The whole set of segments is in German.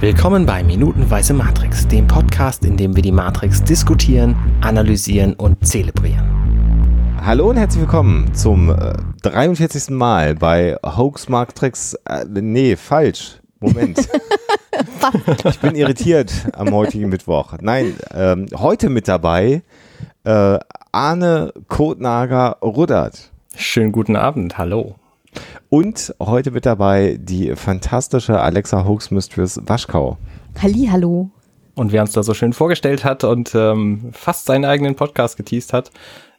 Willkommen bei Minutenweise Matrix, dem Podcast, in dem wir die Matrix diskutieren, analysieren und zelebrieren. Hallo und herzlich willkommen zum äh, 43. Mal bei Hoax Matrix. Äh, nee, falsch. Moment. ich bin irritiert am heutigen Mittwoch. Nein, ähm, heute mit dabei äh, Arne Kotnager Ruddert. Schönen guten Abend, hallo. Und heute mit dabei die fantastische Alexa Hoax Mistress Waschkau. Halli, hallo. Und wer uns da so schön vorgestellt hat und ähm, fast seinen eigenen Podcast geteased hat,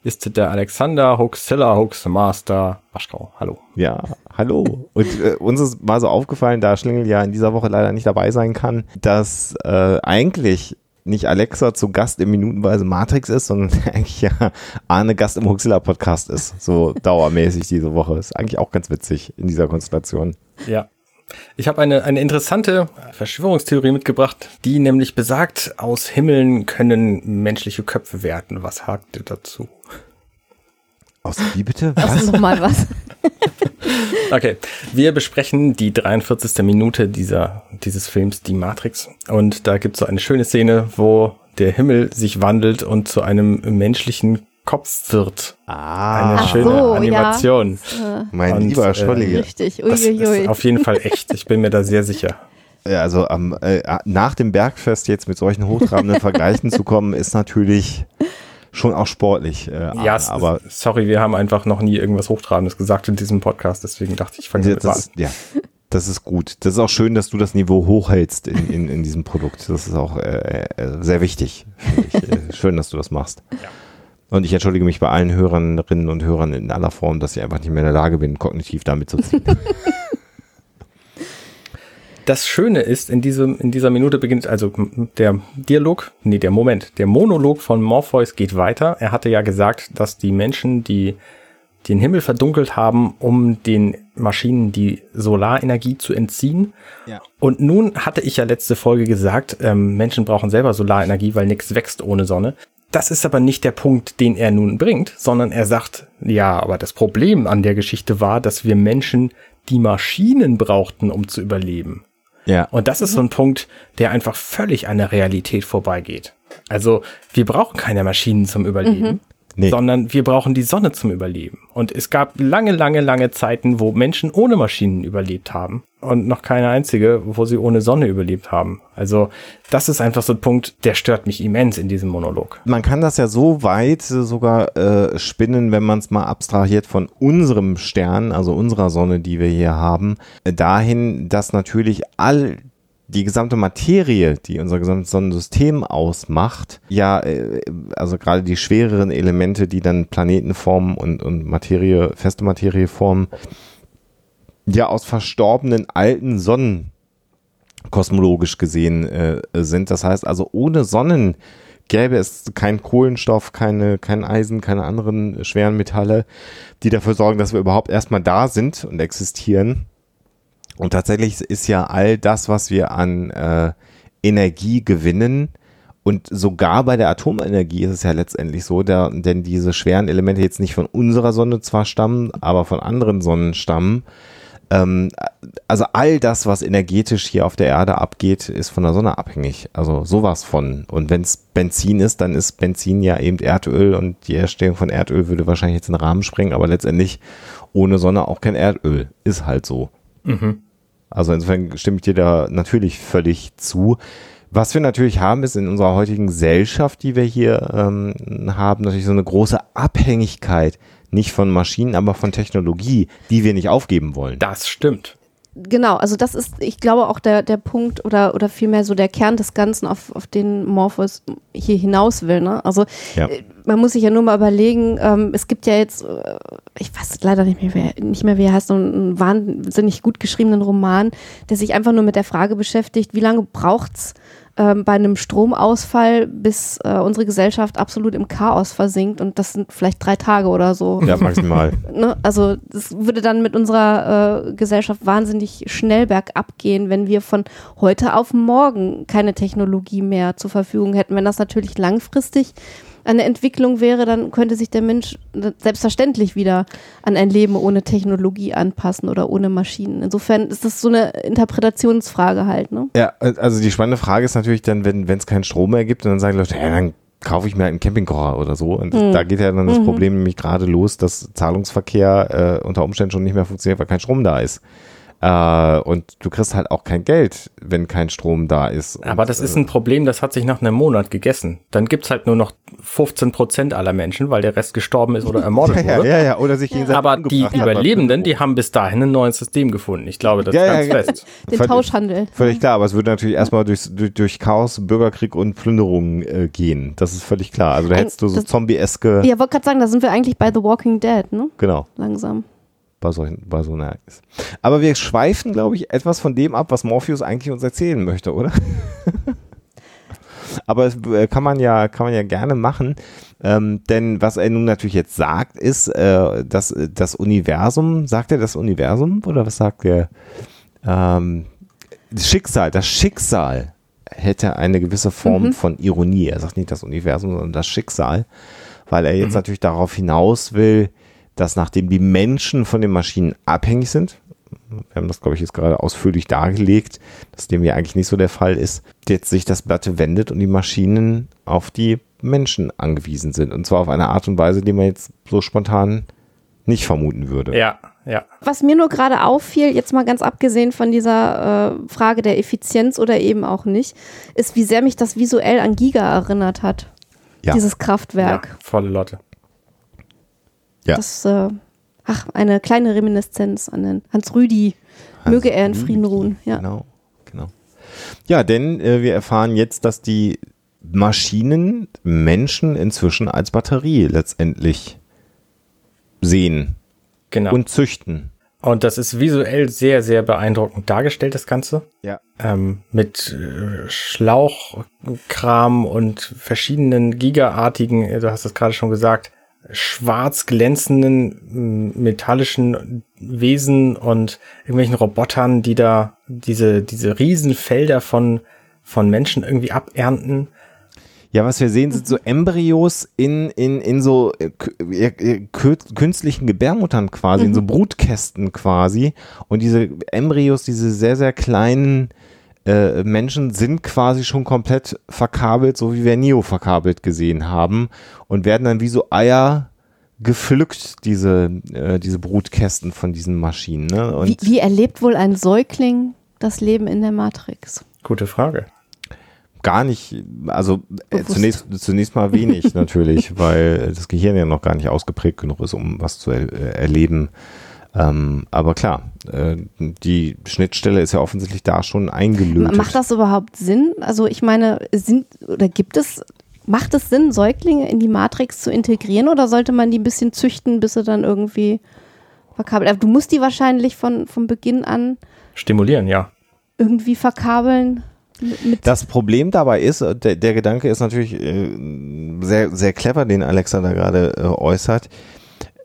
ist der Alexander Hoaxilla Hoax Master Waschkau. Hallo. Ja, hallo. Und äh, uns ist mal so aufgefallen, da Schlingel ja in dieser Woche leider nicht dabei sein kann, dass äh, eigentlich nicht Alexa zu Gast im Minutenweise Matrix ist, sondern eigentlich ja Arne Gast im Huxilla Podcast ist. So dauermäßig diese Woche. Ist eigentlich auch ganz witzig in dieser Konstellation. Ja. Ich habe eine, eine interessante Verschwörungstheorie mitgebracht, die nämlich besagt, aus Himmeln können menschliche Köpfe werden. Was hakt ihr dazu? Aus wie bitte? Was? Nochmal was? okay, wir besprechen die 43. Minute dieser, dieses Films, Die Matrix. Und da gibt es so eine schöne Szene, wo der Himmel sich wandelt und zu einem menschlichen Kopf wird. Ah, eine schöne so, Animation. Ja. mein Und, lieber äh, Scholli. Richtig, Das uiuiui. ist auf jeden Fall echt. Ich bin mir da sehr sicher. Ja, also am, äh, nach dem Bergfest jetzt mit solchen hochtrabenden Vergleichen zu kommen, ist natürlich schon auch sportlich. Äh, Ja, aber sorry, wir haben einfach noch nie irgendwas Hochtrabendes gesagt in diesem Podcast, deswegen dachte ich, ich fange damit mal an. das, ja, das ist gut. Das ist auch schön, dass du das Niveau hochhältst in, in, in diesem Produkt. Das ist auch äh, äh, sehr wichtig. Ich. Äh, Schön, dass du das machst. Ja. Und ich entschuldige mich bei allen Hörerinnen und Hörern in aller Form, dass ich einfach nicht mehr in der Lage bin, kognitiv damit zu ziehen. Das Schöne ist, in diesem, in dieser Minute beginnt, also der Dialog, nee, der Moment, der Monolog von Morpheus geht weiter. Er hatte ja gesagt, dass die Menschen, die den Himmel verdunkelt haben, um den Maschinen die Solarenergie zu entziehen. Ja. Und nun hatte ich ja letzte Folge gesagt, ähm, Menschen brauchen selber Solarenergie, weil nichts wächst ohne Sonne. Das ist aber nicht der Punkt, den er nun bringt, sondern er sagt, ja, aber das Problem an der Geschichte war, dass wir Menschen die Maschinen brauchten, um zu überleben. Ja. Und das ist so ein Punkt, der einfach völlig an der Realität vorbeigeht. Also wir brauchen keine Maschinen zum Überleben, Nee. sondern wir brauchen die Sonne zum Überleben. Und es gab lange, lange, lange Zeiten, wo Menschen ohne Maschinen überlebt haben und noch keine einzige, wo sie ohne Sonne überlebt haben. Also das ist einfach so ein Punkt, der stört mich immens in diesem Monolog. Man kann das ja so weit äh, sogar äh, spinnen, wenn man es mal abstrahiert von unserem Stern, also unserer Sonne, die wir hier haben, äh, dahin, dass natürlich all die gesamte Materie, die unser gesamtes Sonnensystem ausmacht, ja, äh, also gerade die schwereren Elemente, die dann Planeten formen und, und Materie, feste Materie formen, ja aus verstorbenen alten Sonnen kosmologisch gesehen äh, sind. Das heißt also, ohne Sonnen gäbe es kein Kohlenstoff, keine, kein Eisen, keine anderen schweren Metalle, die dafür sorgen, dass wir überhaupt erstmal da sind und existieren. Und tatsächlich ist ja all das, was wir an äh, Energie gewinnen, und sogar bei der Atomenergie ist es ja letztendlich so, der, denn diese schweren Elemente jetzt nicht von unserer Sonne zwar stammen, aber von anderen Sonnen stammen. Ähm, also all das, was energetisch hier auf der Erde abgeht, ist von der Sonne abhängig. Also sowas von. Und wenn es Benzin ist, dann ist Benzin ja eben Erdöl und die Herstellung von Erdöl würde wahrscheinlich jetzt den Rahmen sprengen, aber letztendlich ohne Sonne auch kein Erdöl. Ist halt so. Also insofern stimme ich dir da natürlich völlig zu. Was wir natürlich haben, ist in unserer heutigen Gesellschaft, die wir hier ähm, haben, natürlich so eine große Abhängigkeit, nicht von Maschinen, aber von Technologie, die wir nicht aufgeben wollen. Das stimmt. Genau, also das ist, ich glaube, auch der, der Punkt oder, oder vielmehr so der Kern des Ganzen, auf, auf den Morpheus hier hinaus will. Ne? Also Ja. äh, man muss sich ja nur mal überlegen, ähm, es gibt ja jetzt, äh, ich weiß leider nicht mehr, wer, nicht mehr, wie er heißt, so einen wahnsinnig gut geschriebenen Roman, der sich einfach nur mit der Frage beschäftigt, wie lange braucht's ähm, bei einem Stromausfall, bis äh, unsere Gesellschaft absolut im Chaos versinkt und das sind vielleicht drei Tage oder so. Ja, maximal. Ne? Also das würde dann mit unserer äh, Gesellschaft wahnsinnig schnell bergab gehen, wenn wir von heute auf morgen keine Technologie mehr zur Verfügung hätten. Wenn das natürlich langfristig eine Entwicklung wäre, dann könnte sich der Mensch selbstverständlich wieder an ein Leben ohne Technologie anpassen oder ohne Maschinen. Insofern ist das so eine Interpretationsfrage halt. Ne? Ja, also die spannende Frage ist natürlich dann, wenn es keinen Strom mehr gibt und dann sagen Leute, ja, dann kaufe ich mir einen Campingkocher oder so. Und mhm. da geht ja dann das mhm. Problem nämlich gerade los, dass Zahlungsverkehr äh, unter Umständen schon nicht mehr funktioniert, weil kein Strom da ist. Äh, und du kriegst halt auch kein Geld, wenn kein Strom da ist. Und, Aber das ist ein Problem, das hat sich nach einem Monat gegessen. Dann gibt's halt nur noch 15 Prozent aller Menschen, weil der Rest gestorben ist oder ermordet ja, wurde. Ja, ja, oder sich gegenseitig Aber die Überlebenden, die haben bis dahin ein neues System gefunden. Ich glaube, das ja, ist ganz fest. Den völlig, Tauschhandel. Völlig klar, aber es würde natürlich erstmal durch, durch, durch Chaos, Bürgerkrieg und Plünderungen äh, gehen. Das ist völlig klar. Also da hättest du so Zombie-eske. Ja, wollte gerade sagen, da sind wir eigentlich bei The Walking Dead, ne? Genau. Langsam bei, solchen, bei so einem Ereignis. Aber wir schweifen, glaube ich, etwas von dem ab, was Morpheus eigentlich uns erzählen möchte, oder? Aber das äh, kann man ja, kann man ja gerne machen. Ähm, denn was er nun natürlich jetzt sagt, ist, äh, dass das Universum, sagt er das Universum oder was sagt er? Ähm, das Schicksal, das Schicksal hätte eine gewisse Form mhm. von Ironie. Er sagt nicht das Universum, sondern das Schicksal, weil er jetzt mhm. natürlich darauf hinaus will, dass nachdem die Menschen von den Maschinen abhängig sind, wir haben das, glaube ich, jetzt gerade ausführlich dargelegt, dass dem ja eigentlich nicht so der Fall ist, jetzt sich das Blatt wendet und die Maschinen auf die Menschen angewiesen sind. Und zwar auf eine Art und Weise, die man jetzt so spontan nicht vermuten würde. Ja, ja. Was mir nur gerade auffiel, jetzt mal ganz abgesehen von dieser äh, Frage der Effizienz oder eben auch nicht, ist, wie sehr mich das visuell an Giga erinnert hat. Ja. Dieses Kraftwerk. Ja, volle Lotte. Ja. Das, äh, ach, eine kleine Reminiszenz an den Hans Rüdi. Hans Möge er in Frieden ruhen. Ja. Genau, genau. Ja, denn äh, wir erfahren jetzt, dass die Maschinen Menschen inzwischen als Batterie letztendlich sehen genau. und züchten. Und das ist visuell sehr, sehr beeindruckend dargestellt, das Ganze. Ja. Ähm, mit äh, Schlauchkram und verschiedenen gigaartigen, du hast es gerade schon gesagt, schwarz glänzenden metallischen Wesen und irgendwelchen Robotern, die da diese, diese Riesenfelder von, von Menschen irgendwie abernten. Ja, was wir sehen, sind so Embryos in, in, in so äh, äh künstlichen Gebärmuttern quasi, mhm. in so mhm. Brutkästen quasi. Und diese Embryos, diese sehr, sehr kleinen äh, Menschen sind quasi schon komplett verkabelt, so wie wir Neo verkabelt gesehen haben und werden dann wie so Eier gepflückt, diese, äh, diese Brutkästen von diesen Maschinen. Ne? Wie, wie erlebt wohl ein Säugling das Leben in der Matrix? Gute Frage gar nicht, also äh, zunächst, zunächst mal wenig natürlich, weil das Gehirn ja noch gar nicht ausgeprägt genug ist, um was zu er, äh, erleben. Ähm, aber klar, äh, die Schnittstelle ist ja offensichtlich da schon eingelöst. Macht das überhaupt Sinn? Also ich meine, sind oder gibt es, macht es Sinn, Säuglinge in die Matrix zu integrieren oder sollte man die ein bisschen züchten, bis sie dann irgendwie verkabelt? Du musst die wahrscheinlich von, von Beginn an stimulieren, ja. Irgendwie verkabeln. Das Problem dabei ist, äh, der, der Gedanke ist natürlich äh, sehr, sehr clever, den Alexa da gerade äh, äußert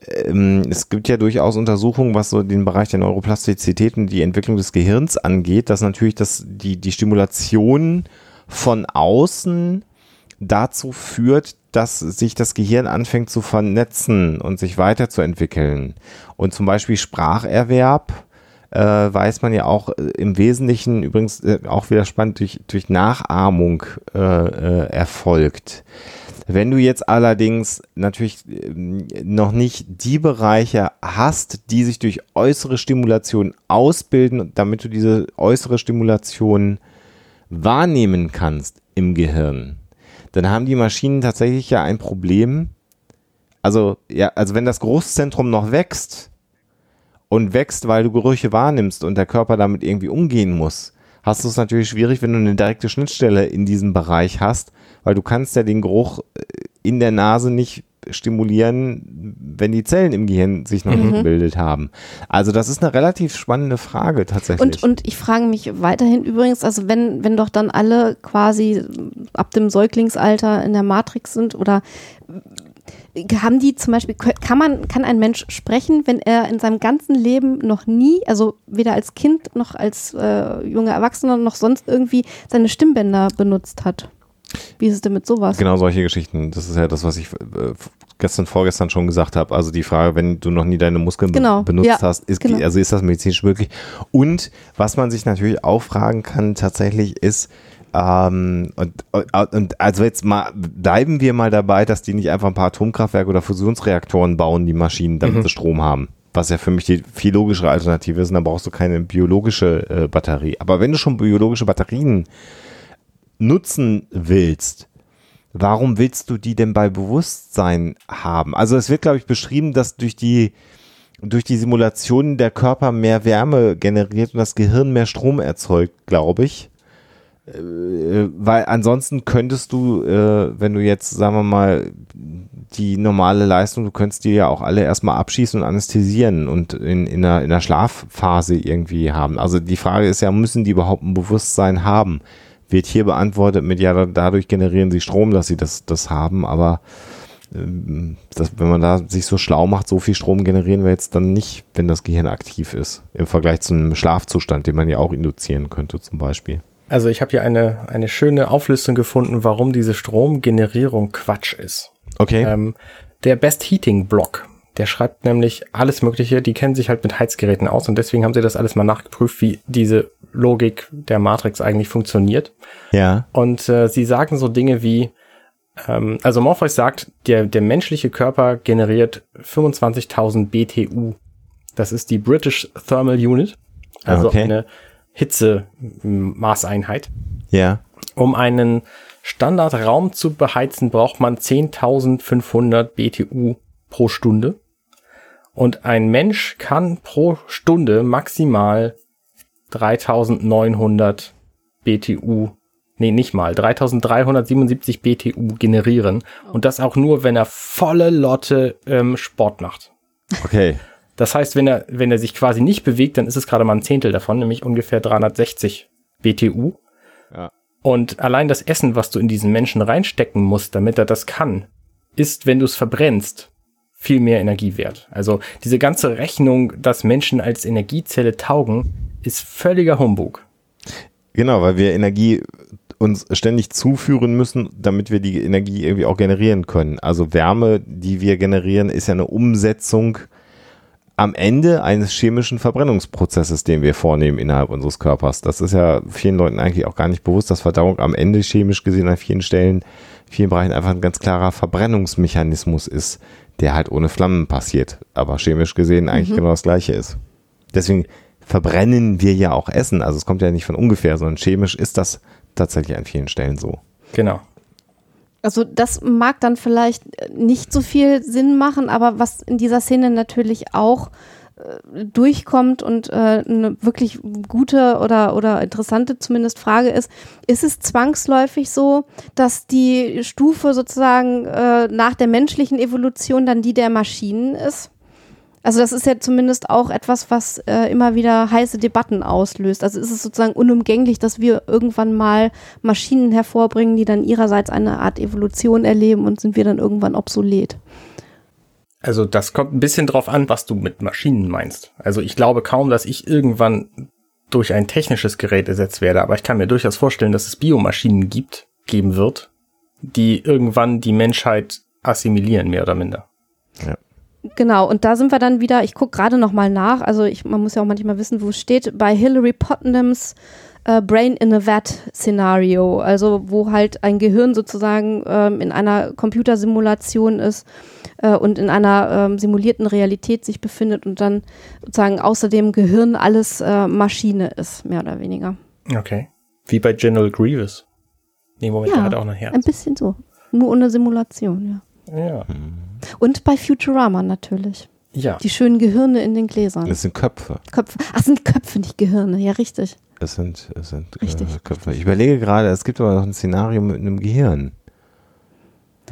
es gibt ja durchaus Untersuchungen, was so den Bereich der Neuroplastizität und die Entwicklung des Gehirns angeht, dass natürlich das, die, die Stimulation von außen dazu führt, dass sich das Gehirn anfängt zu vernetzen und sich weiterzuentwickeln. Und zum Beispiel Spracherwerb äh, weiß man ja auch äh, im Wesentlichen übrigens äh, auch wieder spannend durch, durch Nachahmung äh, äh erfolgt. Wenn du jetzt allerdings natürlich ähm, noch nicht die Bereiche hast, die sich durch äußere Stimulation ausbilden, damit du diese äußere Stimulation wahrnehmen kannst im Gehirn, dann haben die Maschinen tatsächlich ja ein Problem. Also, ja, also wenn das Großzentrum noch wächst und wächst, weil du Gerüche wahrnimmst und der Körper damit irgendwie umgehen muss, hast du es natürlich schwierig, wenn du eine direkte Schnittstelle in diesem Bereich hast, weil du kannst ja den Geruch äh, in der Nase nicht stimulieren, wenn die Zellen im Gehirn sich noch mhm. nicht gebildet haben. Also das ist eine relativ spannende Frage tatsächlich. Und, und ich frage mich weiterhin übrigens, also wenn, wenn doch dann alle quasi ab dem Säuglingsalter in der Matrix sind oder haben die zum Beispiel, kann man, kann ein Mensch sprechen, wenn er in seinem ganzen Leben noch nie, also weder als Kind noch als äh, junger Erwachsener noch sonst irgendwie seine Stimmbänder benutzt hat? Wie ist es denn mit sowas? Genau solche Geschichten. Das ist ja das, was ich äh, gestern, vorgestern schon gesagt habe. Also die Frage, wenn du noch nie deine Muskeln Genau, benutzt ja, hast, ist, genau. also ist das medizinisch möglich? Und was man sich natürlich auch fragen kann tatsächlich ist, ähm, und, und, und also jetzt mal bleiben wir mal dabei, dass die nicht einfach ein paar Atomkraftwerke oder Fusionsreaktoren bauen, die Maschinen, damit sie Strom haben. Was ja für mich die viel logischere Alternative ist, und dann brauchst du keine biologische äh, Batterie. Aber wenn du schon biologische Batterien nutzen willst, warum willst du die denn bei Bewusstsein haben? Also es wird, glaube ich, beschrieben, dass durch die durch die Simulationen der Körper mehr Wärme generiert und das Gehirn mehr Strom erzeugt, glaube ich. Äh, weil ansonsten könntest du, äh, wenn du jetzt, sagen wir mal, die normale Leistung, du könntest die ja auch alle erstmal abschießen und anästhesieren und in, in, einer, in einer Schlafphase irgendwie haben. Also die Frage ist ja, müssen die überhaupt ein Bewusstsein haben? Wird hier beantwortet mit, ja, da- dadurch generieren sie Strom, dass sie das, das haben, aber ähm, das, wenn man da sich so schlau macht, so viel Strom generieren wir jetzt dann nicht, wenn das Gehirn aktiv ist, im Vergleich zu einem Schlafzustand, den man ja auch induzieren könnte zum Beispiel. Also ich habe hier eine, eine schöne Auflistung gefunden, warum diese Stromgenerierung Quatsch ist. Okay. Ähm, der Best Heating Blog, der schreibt nämlich alles Mögliche, die kennen sich halt mit Heizgeräten aus und deswegen haben sie das alles mal nachgeprüft, wie diese Logik der Matrix eigentlich funktioniert. ja. Und äh, sie sagen so Dinge wie, ähm, also Morpheus sagt, der, der menschliche Körper generiert 25.000 BTU. Das ist die British Thermal Unit, also Okay. eine Hitzemaßeinheit. Ja. Um einen Standardraum zu beheizen, braucht man 10.500 BTU pro Stunde. Und ein Mensch kann pro Stunde maximal 3.900 BTU, nee, nicht mal, 3.377 BTU generieren. Und das auch nur, wenn er volle Lotte ähm, Sport macht. Okay. Das heißt, wenn er, wenn er sich quasi nicht bewegt, dann ist es gerade mal ein Zehntel davon, nämlich ungefähr 360 BTU. Ja. Und allein das Essen, was du in diesen Menschen reinstecken musst, damit er das kann, ist, wenn du es verbrennst, viel mehr Energie wert. Also diese ganze Rechnung, dass Menschen als Energiezelle taugen, ist völliger Humbug. Genau, weil wir Energie uns ständig zuführen müssen, damit wir die Energie irgendwie auch generieren können. Also Wärme, die wir generieren, ist ja eine Umsetzung am Ende eines chemischen Verbrennungsprozesses, den wir vornehmen innerhalb unseres Körpers. Das ist ja vielen Leuten eigentlich auch gar nicht bewusst, dass Verdauung am Ende chemisch gesehen an vielen Stellen, vielen Bereichen einfach ein ganz klarer Verbrennungsmechanismus ist, der halt ohne Flammen passiert, aber chemisch gesehen eigentlich genau das gleiche ist. Deswegen verbrennen wir ja auch Essen. Also es kommt ja nicht von ungefähr, sondern chemisch ist das tatsächlich an vielen Stellen so. Genau. Also das mag dann vielleicht nicht so viel Sinn machen, aber was in dieser Szene natürlich auch äh, durchkommt und äh, eine wirklich gute oder, oder interessante zumindest Frage ist, ist es zwangsläufig so, dass die Stufe sozusagen äh, nach der menschlichen Evolution dann die der Maschinen ist? Also das ist ja zumindest auch etwas, was äh, immer wieder heiße Debatten auslöst. Also ist es sozusagen unumgänglich, dass wir irgendwann mal Maschinen hervorbringen, die dann ihrerseits eine Art Evolution erleben und sind wir dann irgendwann obsolet. Also das kommt ein bisschen drauf an, was du mit Maschinen meinst. Also ich glaube kaum, dass ich irgendwann durch ein technisches Gerät ersetzt werde, aber ich kann mir durchaus vorstellen, dass es Biomaschinen gibt, geben wird, die irgendwann die Menschheit assimilieren, mehr oder minder. Genau, und da sind wir dann wieder, ich gucke gerade noch mal nach, also ich, man muss ja auch manchmal wissen, wo es steht, bei Hillary Putnams äh, Brain in a Vat Szenario, also wo halt ein Gehirn sozusagen ähm, in einer Computersimulation ist äh, und in einer ähm, simulierten Realität sich befindet und dann sozusagen außer dem Gehirn alles äh, Maschine ist, mehr oder weniger. Okay. Wie bei General Grievous. Nee, Moment, der hat auch ein Herz. ein bisschen so. Nur ohne Simulation, ja. Ja. Und bei Futurama natürlich. Ja. Die schönen Gehirne in den Gläsern. Es sind Köpfe. Köpfe. Ach, sind Köpfe, nicht Gehirne. Ja, richtig. Es sind, es sind äh, Richtig. Köpfe. Ich überlege gerade, es gibt aber noch ein Szenario mit einem Gehirn.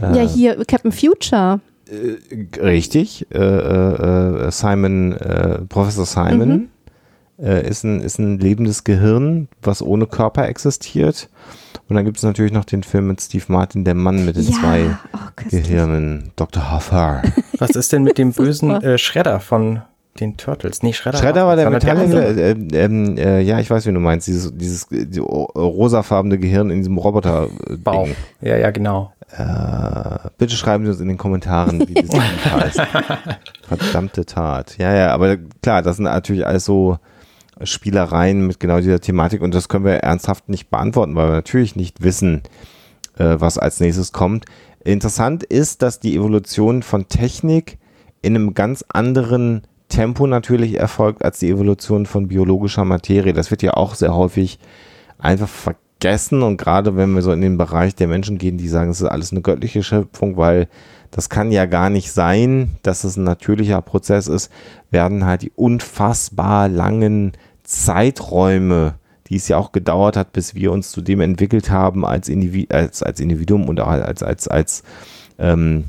Ja, hier Captain Future. Äh, richtig. Äh, äh, äh, Simon, äh, Professor Simon Mhm. äh, ist, ein, ist ein lebendes Gehirn, was ohne Körper existiert. Und dann gibt es natürlich noch den Film mit Steve Martin, der Mann mit den ja. zwei oh. Gehirnen, Dr. Hoffer. Was ist denn mit dem bösen äh, Schredder von den Turtles. Nee, Shredder, Shredder war der sondern Metall. andere. Äh, ähm, äh, ja, ich weiß, wie du meinst. Dieses, dieses die, rosafarbene Gehirn in diesem Roboter. äh, Bau. Ding. Ja, ja, genau. Äh, bitte schreiben Sie uns in den Kommentaren, wie das heißt. Verdammte Tat. Ja, ja, aber klar, das sind natürlich alles so Spielereien mit genau dieser Thematik und das können wir ernsthaft nicht beantworten, weil wir natürlich nicht wissen, äh, was als nächstes kommt. Interessant ist, dass die Evolution von Technik in einem ganz anderen Tempo natürlich erfolgt als die Evolution von biologischer Materie. Das wird ja auch sehr häufig einfach vergessen und gerade wenn wir so in den Bereich der Menschen gehen, die sagen, es ist alles eine göttliche Schöpfung, weil das kann ja gar nicht sein, dass es ein natürlicher Prozess ist, werden halt die unfassbar langen Zeiträume, die es ja auch gedauert hat, bis wir uns zu dem entwickelt haben als, Individ als, als Individuum und auch als, als, als, ähm,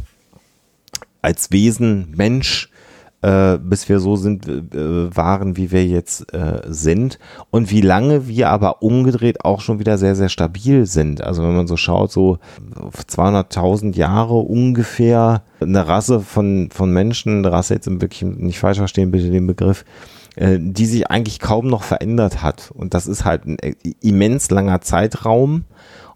als Wesen, Mensch, äh, bis wir so sind, äh, waren, wie wir jetzt äh, sind. Und wie lange wir aber umgedreht auch schon wieder sehr, sehr stabil sind. Also wenn man so schaut, so 200.000 Jahre ungefähr eine Rasse von, von Menschen, eine Rasse jetzt im wirklich nicht falsch verstehen, bitte den Begriff, äh, die sich eigentlich kaum noch verändert hat. Und das ist halt ein äh, immens langer Zeitraum.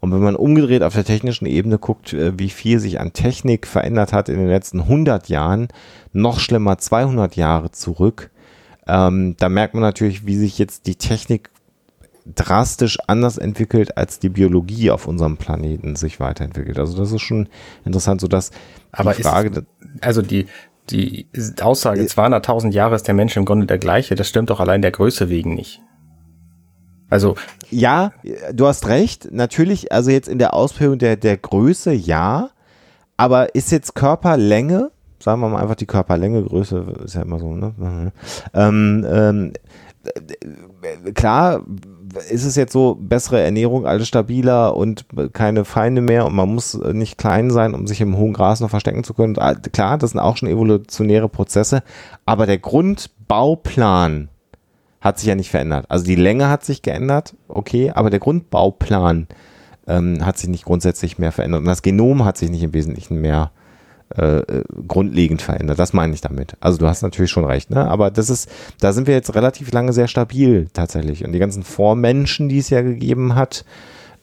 Und wenn man umgedreht auf der technischen Ebene guckt, äh, wie viel sich an Technik verändert hat in den letzten 100 Jahren, noch schlimmer 200 Jahre zurück, ähm, da merkt man natürlich, wie sich jetzt die Technik drastisch anders entwickelt, als die Biologie auf unserem Planeten sich weiterentwickelt. Also das ist schon interessant, so dass Aber die ist- Frage, Also die, die Aussage, 200.000 Jahre ist der Mensch im Grunde der gleiche, das stimmt doch allein der Größe wegen nicht. Also, Ja, du hast recht. Natürlich, also jetzt in der Ausprägung der, der Größe, ja. Aber ist jetzt Körperlänge, sagen wir mal einfach die Körperlänge, Größe ist ja immer so, ne? Ähm, ähm, äh, klar ist es jetzt so, bessere Ernährung, alles stabiler und keine Feinde mehr und man muss nicht klein sein, um sich im hohen Gras noch verstecken zu können. Ah, Klar, das sind auch schon evolutionäre Prozesse, aber der Grundbauplan hat sich ja nicht verändert. Also die Länge hat sich geändert, okay, aber der Grundbauplan ähm, hat sich nicht grundsätzlich mehr verändert und das Genom hat sich nicht im Wesentlichen mehr äh, äh, grundlegend verändert. Das meine ich damit. Also du hast natürlich schon recht, ne? Aber das ist, da sind wir jetzt relativ lange sehr stabil tatsächlich. Und die ganzen Vormenschen, die es ja gegeben hat,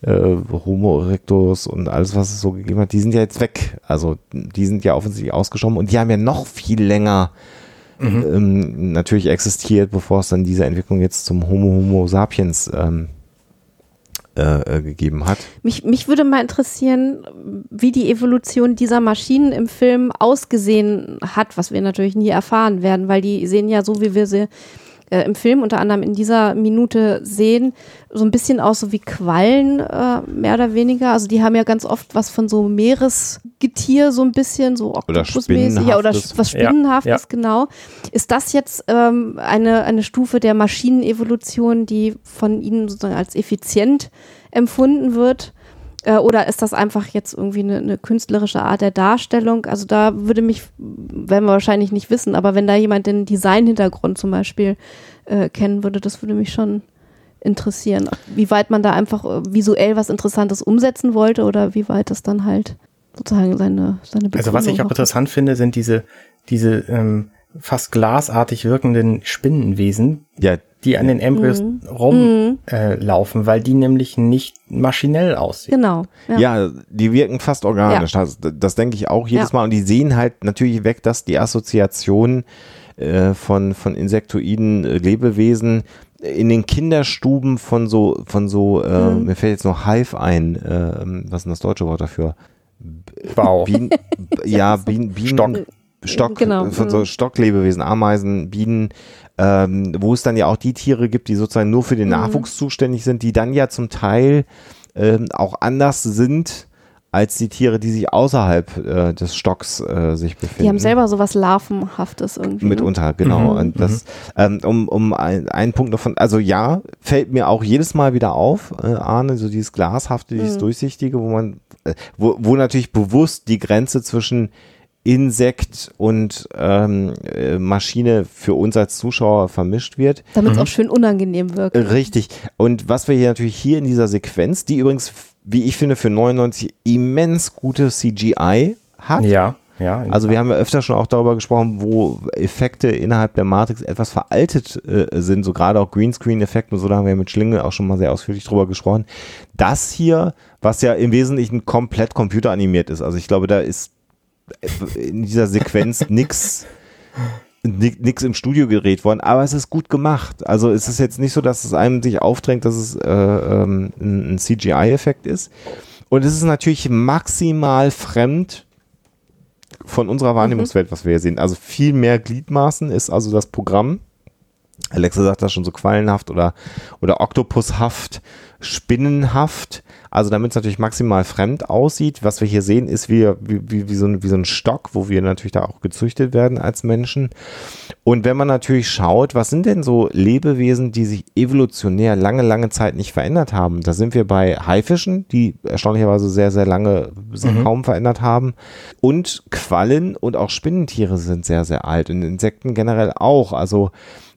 äh, Homo erectus und alles, was es so gegeben hat, die sind ja jetzt weg. Also die sind ja offensichtlich ausgestorben und die haben ja noch viel länger ähm, natürlich existiert, bevor es dann diese Entwicklung jetzt zum Homo Homo sapiens ähm, äh, äh, gegeben hat. Mich, mich würde mal interessieren, wie die Evolution dieser Maschinen im Film ausgesehen hat, was wir natürlich nie erfahren werden, weil die sehen ja so, wie wir sie äh, im Film unter anderem in dieser Minute sehen, so ein bisschen aus so wie Quallen, äh, mehr oder weniger. Also die haben ja ganz oft was von so Meeresgetier, so ein bisschen, so Oder Oktopusmäßig. Ja, oder Spinnenhaftes. was Ja, Spinnenhaftes, ja. genau. Ist das jetzt ähm, eine, eine Stufe der Maschinenevolution, die von Ihnen sozusagen als effizient empfunden wird? Äh, Oder ist das einfach jetzt irgendwie eine, eine künstlerische Art der Darstellung? Also da würde mich, werden wir wahrscheinlich nicht wissen, aber wenn da jemand den Design-Hintergrund zum Beispiel äh, kennen würde, das würde mich schon interessieren. Wie weit man da einfach äh, visuell was Interessantes umsetzen wollte oder wie weit das dann halt sozusagen seine, seine also was ich auch Begründung interessant finde, sind diese, diese ähm, fast glasartig wirkenden Spinnenwesen, Ja, die an den Embryos Mhm. rumlaufen, äh, laufen, weil die nämlich nicht maschinell aussehen. Genau. Ja. Ja, die wirken fast organisch. Das, das denke ich auch jedes Ja. Mal. Und die sehen halt natürlich weg, dass die Assoziation äh, von, von insektoiden äh, Lebewesen in den Kinderstuben von so, von so, äh, Mhm. mir fällt jetzt noch Hive ein, äh, was ist denn das deutsche Wort dafür? Bau. Bienen, ja, Bienen, Bienen, Stock. Stock, Genau, äh, von so mhm. Stocklebewesen, Ameisen, Bienen, ähm, wo es dann ja auch die Tiere gibt, die sozusagen nur für den Mhm. Nachwuchs zuständig sind, die dann ja zum Teil ähm, auch anders sind als die Tiere, die sich außerhalb äh, des Stocks äh, sich befinden. Die haben selber sowas Larvenhaftes irgendwie. ne? Mitunter, genau. Mhm, Und das, ähm, um, um ein, einen Punkt davon, also ja, fällt mir auch jedes Mal wieder auf, äh, Arne, so dieses Glashafte, dieses Mhm. Durchsichtige, wo man, äh, wo, wo natürlich bewusst die Grenze zwischen Insekt und ähm, äh, Maschine für uns als Zuschauer vermischt wird. Damit es Mhm. auch schön unangenehm wirkt. Richtig. Und was wir hier natürlich hier in dieser Sequenz, die übrigens, wie ich finde, für 99 immens gute CGI hat, Ja. Ja, Also wir haben ja öfter schon auch darüber gesprochen, wo Effekte innerhalb der Matrix etwas veraltet äh, sind, so gerade auch Greenscreen-Effekte und so, da haben wir mit Schlingel auch schon mal sehr ausführlich drüber gesprochen. Das hier, was ja im Wesentlichen komplett computeranimiert ist, also ich glaube, da ist in dieser Sequenz nix nichts im Studio gedreht worden, aber es ist gut gemacht. Also es ist jetzt nicht so, dass es einem sich aufdrängt, dass es äh, ähm, ein CGI-Effekt ist. Und es ist natürlich maximal fremd von unserer mhm. Wahrnehmungswelt, was wir hier sehen. Also viel mehr Gliedmaßen ist also das Programm. Alexa sagt das schon so quallenhaft oder, oder oktopushaft, spinnenhaft. Also damit es natürlich maximal fremd aussieht. Was wir hier sehen, ist wie, wie, wie, so ein, wie so ein Stock, wo wir natürlich da auch gezüchtet werden als Menschen. Und wenn man natürlich schaut, was sind denn so Lebewesen, die sich evolutionär lange, lange Zeit nicht verändert haben? Da sind wir bei Haifischen, die erstaunlicherweise sehr, sehr lange sich mhm. kaum verändert haben. Und Quallen und auch Spinnentiere sind sehr, sehr alt. Und Insekten generell auch. Also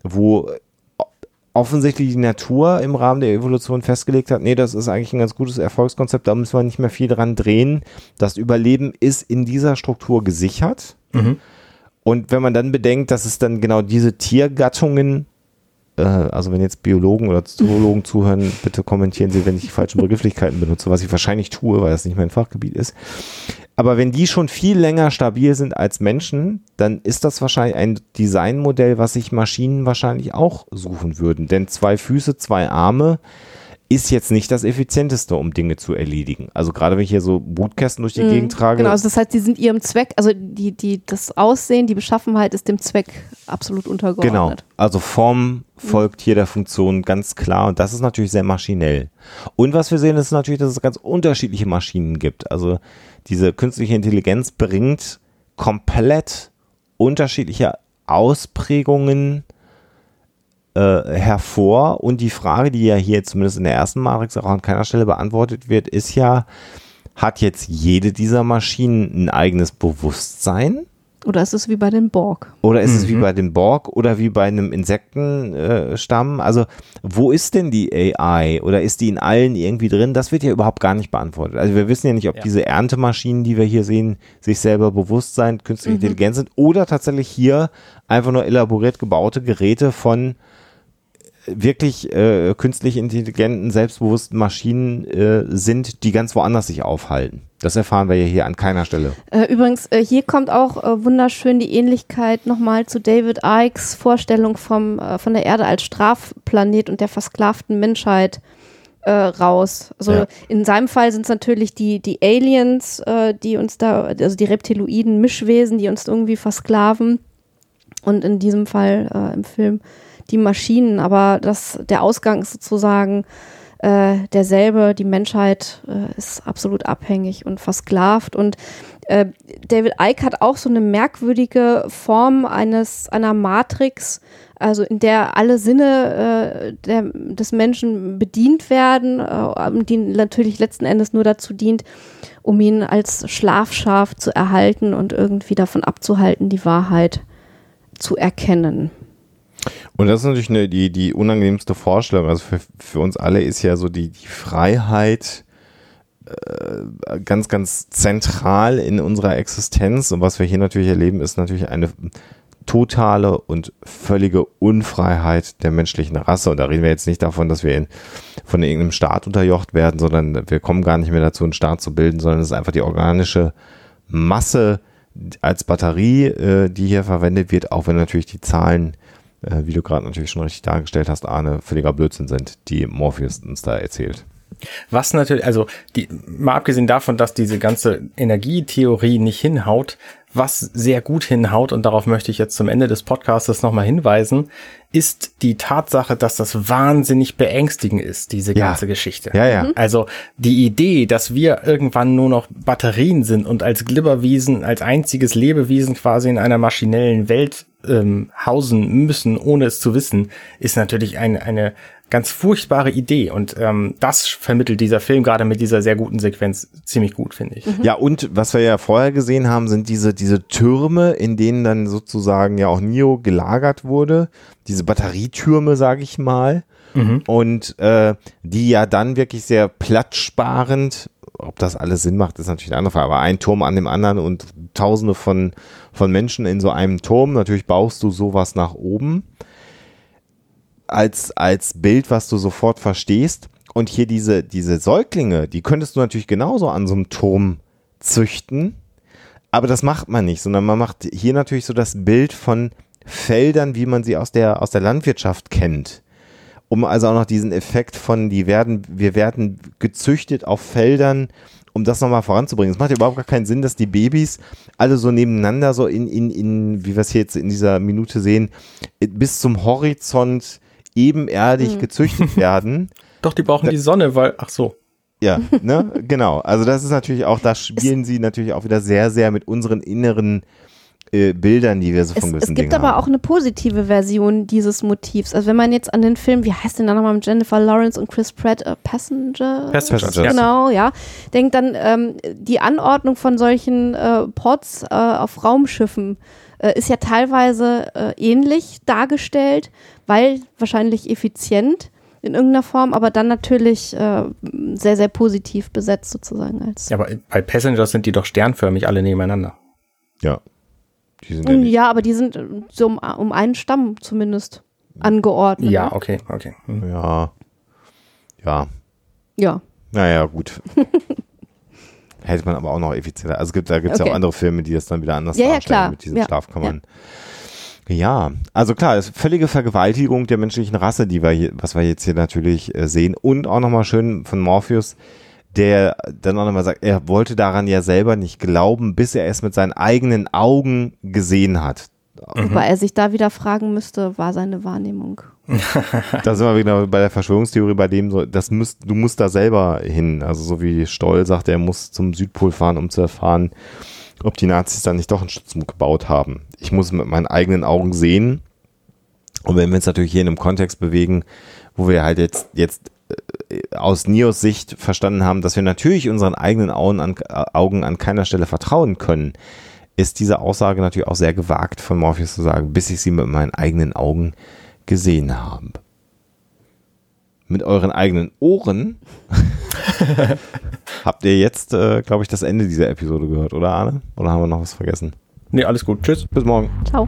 wo offensichtlich die Natur im Rahmen der Evolution festgelegt hat, nee, das ist eigentlich ein ganz gutes Erfolgskonzept, da müssen wir nicht mehr viel dran drehen. Das Überleben ist in dieser Struktur gesichert. Mhm. Und wenn man dann bedenkt, dass es dann genau diese Tiergattungen, äh, also wenn jetzt Biologen oder Zoologen zuhören, bitte kommentieren Sie, wenn ich die falschen Begrifflichkeiten benutze, was ich wahrscheinlich tue, weil das nicht mein Fachgebiet ist. Aber wenn die schon viel länger stabil sind als Menschen, dann ist das wahrscheinlich ein Designmodell, was sich Maschinen wahrscheinlich auch suchen würden. Denn zwei Füße, zwei Arme ist jetzt nicht das effizienteste, um Dinge zu erledigen. Also gerade wenn ich hier so Bootkästen durch die mhm, Gegend trage. Genau, also das heißt, die sind ihrem Zweck, also die, die, das Aussehen, die Beschaffenheit ist dem Zweck absolut untergeordnet. Genau, also Form folgt hier der Funktion ganz klar und das ist natürlich sehr maschinell. Und was wir sehen, ist natürlich, dass es ganz unterschiedliche Maschinen gibt. Also diese künstliche Intelligenz bringt komplett unterschiedliche Ausprägungen hervor. Und die Frage, die ja hier zumindest in der ersten Matrix auch an keiner Stelle beantwortet wird, ist ja, hat jetzt jede dieser Maschinen ein eigenes Bewusstsein? Oder ist es wie bei den Borg? Oder ist mhm. es wie mhm. bei den Borg oder wie bei einem Insektenstamm? Äh, also, wo ist denn die AI? Oder ist die in allen irgendwie drin? Das wird ja überhaupt gar nicht beantwortet. Also, wir wissen ja nicht, ob ja. diese Erntemaschinen, die wir hier sehen, sich selber bewusst sein, künstliche mhm. Intelligenz sind oder tatsächlich hier einfach nur elaboriert gebaute Geräte von wirklich äh, künstlich intelligenten, selbstbewussten Maschinen äh, sind, die ganz woanders sich aufhalten. Das erfahren wir ja hier an keiner Stelle. Äh, übrigens, äh, hier kommt auch äh, wunderschön die Ähnlichkeit nochmal zu David Ikes Vorstellung vom, äh, von der Erde als Strafplanet und der versklavten Menschheit raus. Also ja. in seinem Fall sind es natürlich die, die Aliens, die uns da, also die Reptiloiden, Mischwesen, die uns irgendwie versklaven. Und in diesem Fall im Film die Maschinen, aber das, der Ausgang ist sozusagen äh, derselbe. Die Menschheit äh, ist absolut abhängig und versklavt. Und äh, David Icke hat auch so eine merkwürdige Form eines einer Matrix, also in der alle Sinne äh, der, des Menschen bedient werden, äh, die natürlich letzten Endes nur dazu dient, um ihn als Schlafschaf zu erhalten und irgendwie davon abzuhalten, die Wahrheit zu erkennen. Und das ist natürlich eine, die, die unangenehmste Vorstellung. Also für, für uns alle ist ja so die, die Freiheit äh, ganz, ganz zentral in unserer Existenz. Und was wir hier natürlich erleben, ist natürlich eine totale und völlige Unfreiheit der menschlichen Rasse. Und da reden wir jetzt nicht davon, dass wir in, von irgendeinem Staat unterjocht werden, sondern wir kommen gar nicht mehr dazu, einen Staat zu bilden, sondern es ist einfach die organische Masse als Batterie, äh, die hier verwendet wird, auch wenn natürlich die Zahlen äh, wie du gerade natürlich schon richtig dargestellt hast, Arne, völliger Blödsinn sind, die Morpheus uns da erzählt. Was natürlich, also die, mal abgesehen davon, dass diese ganze Energietheorie nicht hinhaut, was sehr gut hinhaut, und darauf möchte ich jetzt zum Ende des Podcasts nochmal hinweisen, ist die Tatsache, dass das wahnsinnig beängstigend ist, diese ganze ja. Geschichte. Ja, ja. Mhm. Also die Idee, dass wir irgendwann nur noch Batterien sind und als Glibberwiesen, als einziges Lebewesen quasi in einer maschinellen Welt ähm, hausen müssen, ohne es zu wissen, ist natürlich eine, eine ganz furchtbare Idee. Und ähm, das vermittelt dieser Film gerade mit dieser sehr guten Sequenz ziemlich gut, finde ich. Mhm. Ja, und was wir ja vorher gesehen haben, sind diese, diese Türme, in denen dann sozusagen ja auch Nio gelagert wurde. Diese Batterietürme, sage ich mal. Mhm. Und äh, die ja dann wirklich sehr platzsparend ob das alles Sinn macht, ist natürlich eine andere Frage. Aber ein Turm an dem anderen und tausende von, von Menschen in so einem Turm, natürlich baust du sowas nach oben als, als Bild, was du sofort verstehst. Und hier diese, diese Säuglinge, die könntest du natürlich genauso an so einem Turm züchten. Aber das macht man nicht, sondern man macht hier natürlich so das Bild von Feldern, wie man sie aus der, aus der Landwirtschaft kennt. Um also auch noch diesen Effekt von, die werden, wir werden gezüchtet auf Feldern, um das nochmal voranzubringen. Es macht überhaupt gar keinen Sinn, dass die Babys alle so nebeneinander, so in, in, in, wie wir es hier jetzt in dieser Minute sehen, bis zum Horizont ebenerdig mhm. gezüchtet werden. Doch, die brauchen da, die Sonne, weil, ach so. Ja, ne, genau. Also das ist natürlich auch, da spielen sie natürlich auch wieder sehr, sehr mit unseren inneren äh, Bildern, die wir so von es, gewissen Es gibt Dingen aber haben. auch eine positive Version dieses Motivs. Also wenn man jetzt an den Film, wie heißt denn da nochmal mit Jennifer Lawrence und Chris Pratt, uh, Passenger? Passenger, Genau, ja. Denkt dann, ähm, die Anordnung von solchen äh, Pods äh, auf Raumschiffen äh, ist ja teilweise äh, ähnlich dargestellt, weil wahrscheinlich effizient in irgendeiner Form, aber dann natürlich äh, sehr, sehr positiv besetzt sozusagen als. Ja, aber bei Passengers sind die doch sternförmig alle nebeneinander. Ja. Die sind ja, mm, ja aber die sind äh, so um, um einen Stamm zumindest angeordnet. Ja, ne? okay, okay. Mhm. Ja. Ja. Ja. Naja, gut. Hätte man aber auch noch effizienter. Also gibt, da gibt es okay. ja auch andere Filme, die das dann wieder anders ja, darstellen ja, klar. mit diesen ja. Schlafkammern. Ja. ja. also klar, es ist völlige Vergewaltigung der menschlichen Rasse, die wir hier, was wir jetzt hier natürlich äh, sehen. Und auch nochmal schön von Morpheus, der dann auch nochmal sagt, er wollte daran ja selber nicht glauben, bis er es mit seinen eigenen Augen gesehen hat. Mhm. Wobei er sich da wieder fragen müsste, war seine Wahrnehmung. da sind wir wieder bei der Verschwörungstheorie, bei dem so, das müsst, du musst da selber hin. Also so wie Stoll sagt, er muss zum Südpol fahren, um zu erfahren, ob die Nazis da nicht doch einen Stützpunkt gebaut haben. Ich muss mit meinen eigenen Augen sehen. Und wenn wir uns natürlich hier in einem Kontext bewegen, wo wir halt jetzt, jetzt aus Nios Sicht verstanden haben, dass wir natürlich unseren eigenen Augen an, Augen an keiner Stelle vertrauen können, ist diese Aussage natürlich auch sehr gewagt von Morpheus zu sagen, bis ich sie mit meinen eigenen Augen gesehen habe. Mit euren eigenen Ohren habt ihr jetzt, äh, glaube ich, das Ende dieser Episode gehört, oder Arne? Oder haben wir noch was vergessen? Nee, alles gut. Tschüss. Bis morgen. Ciao.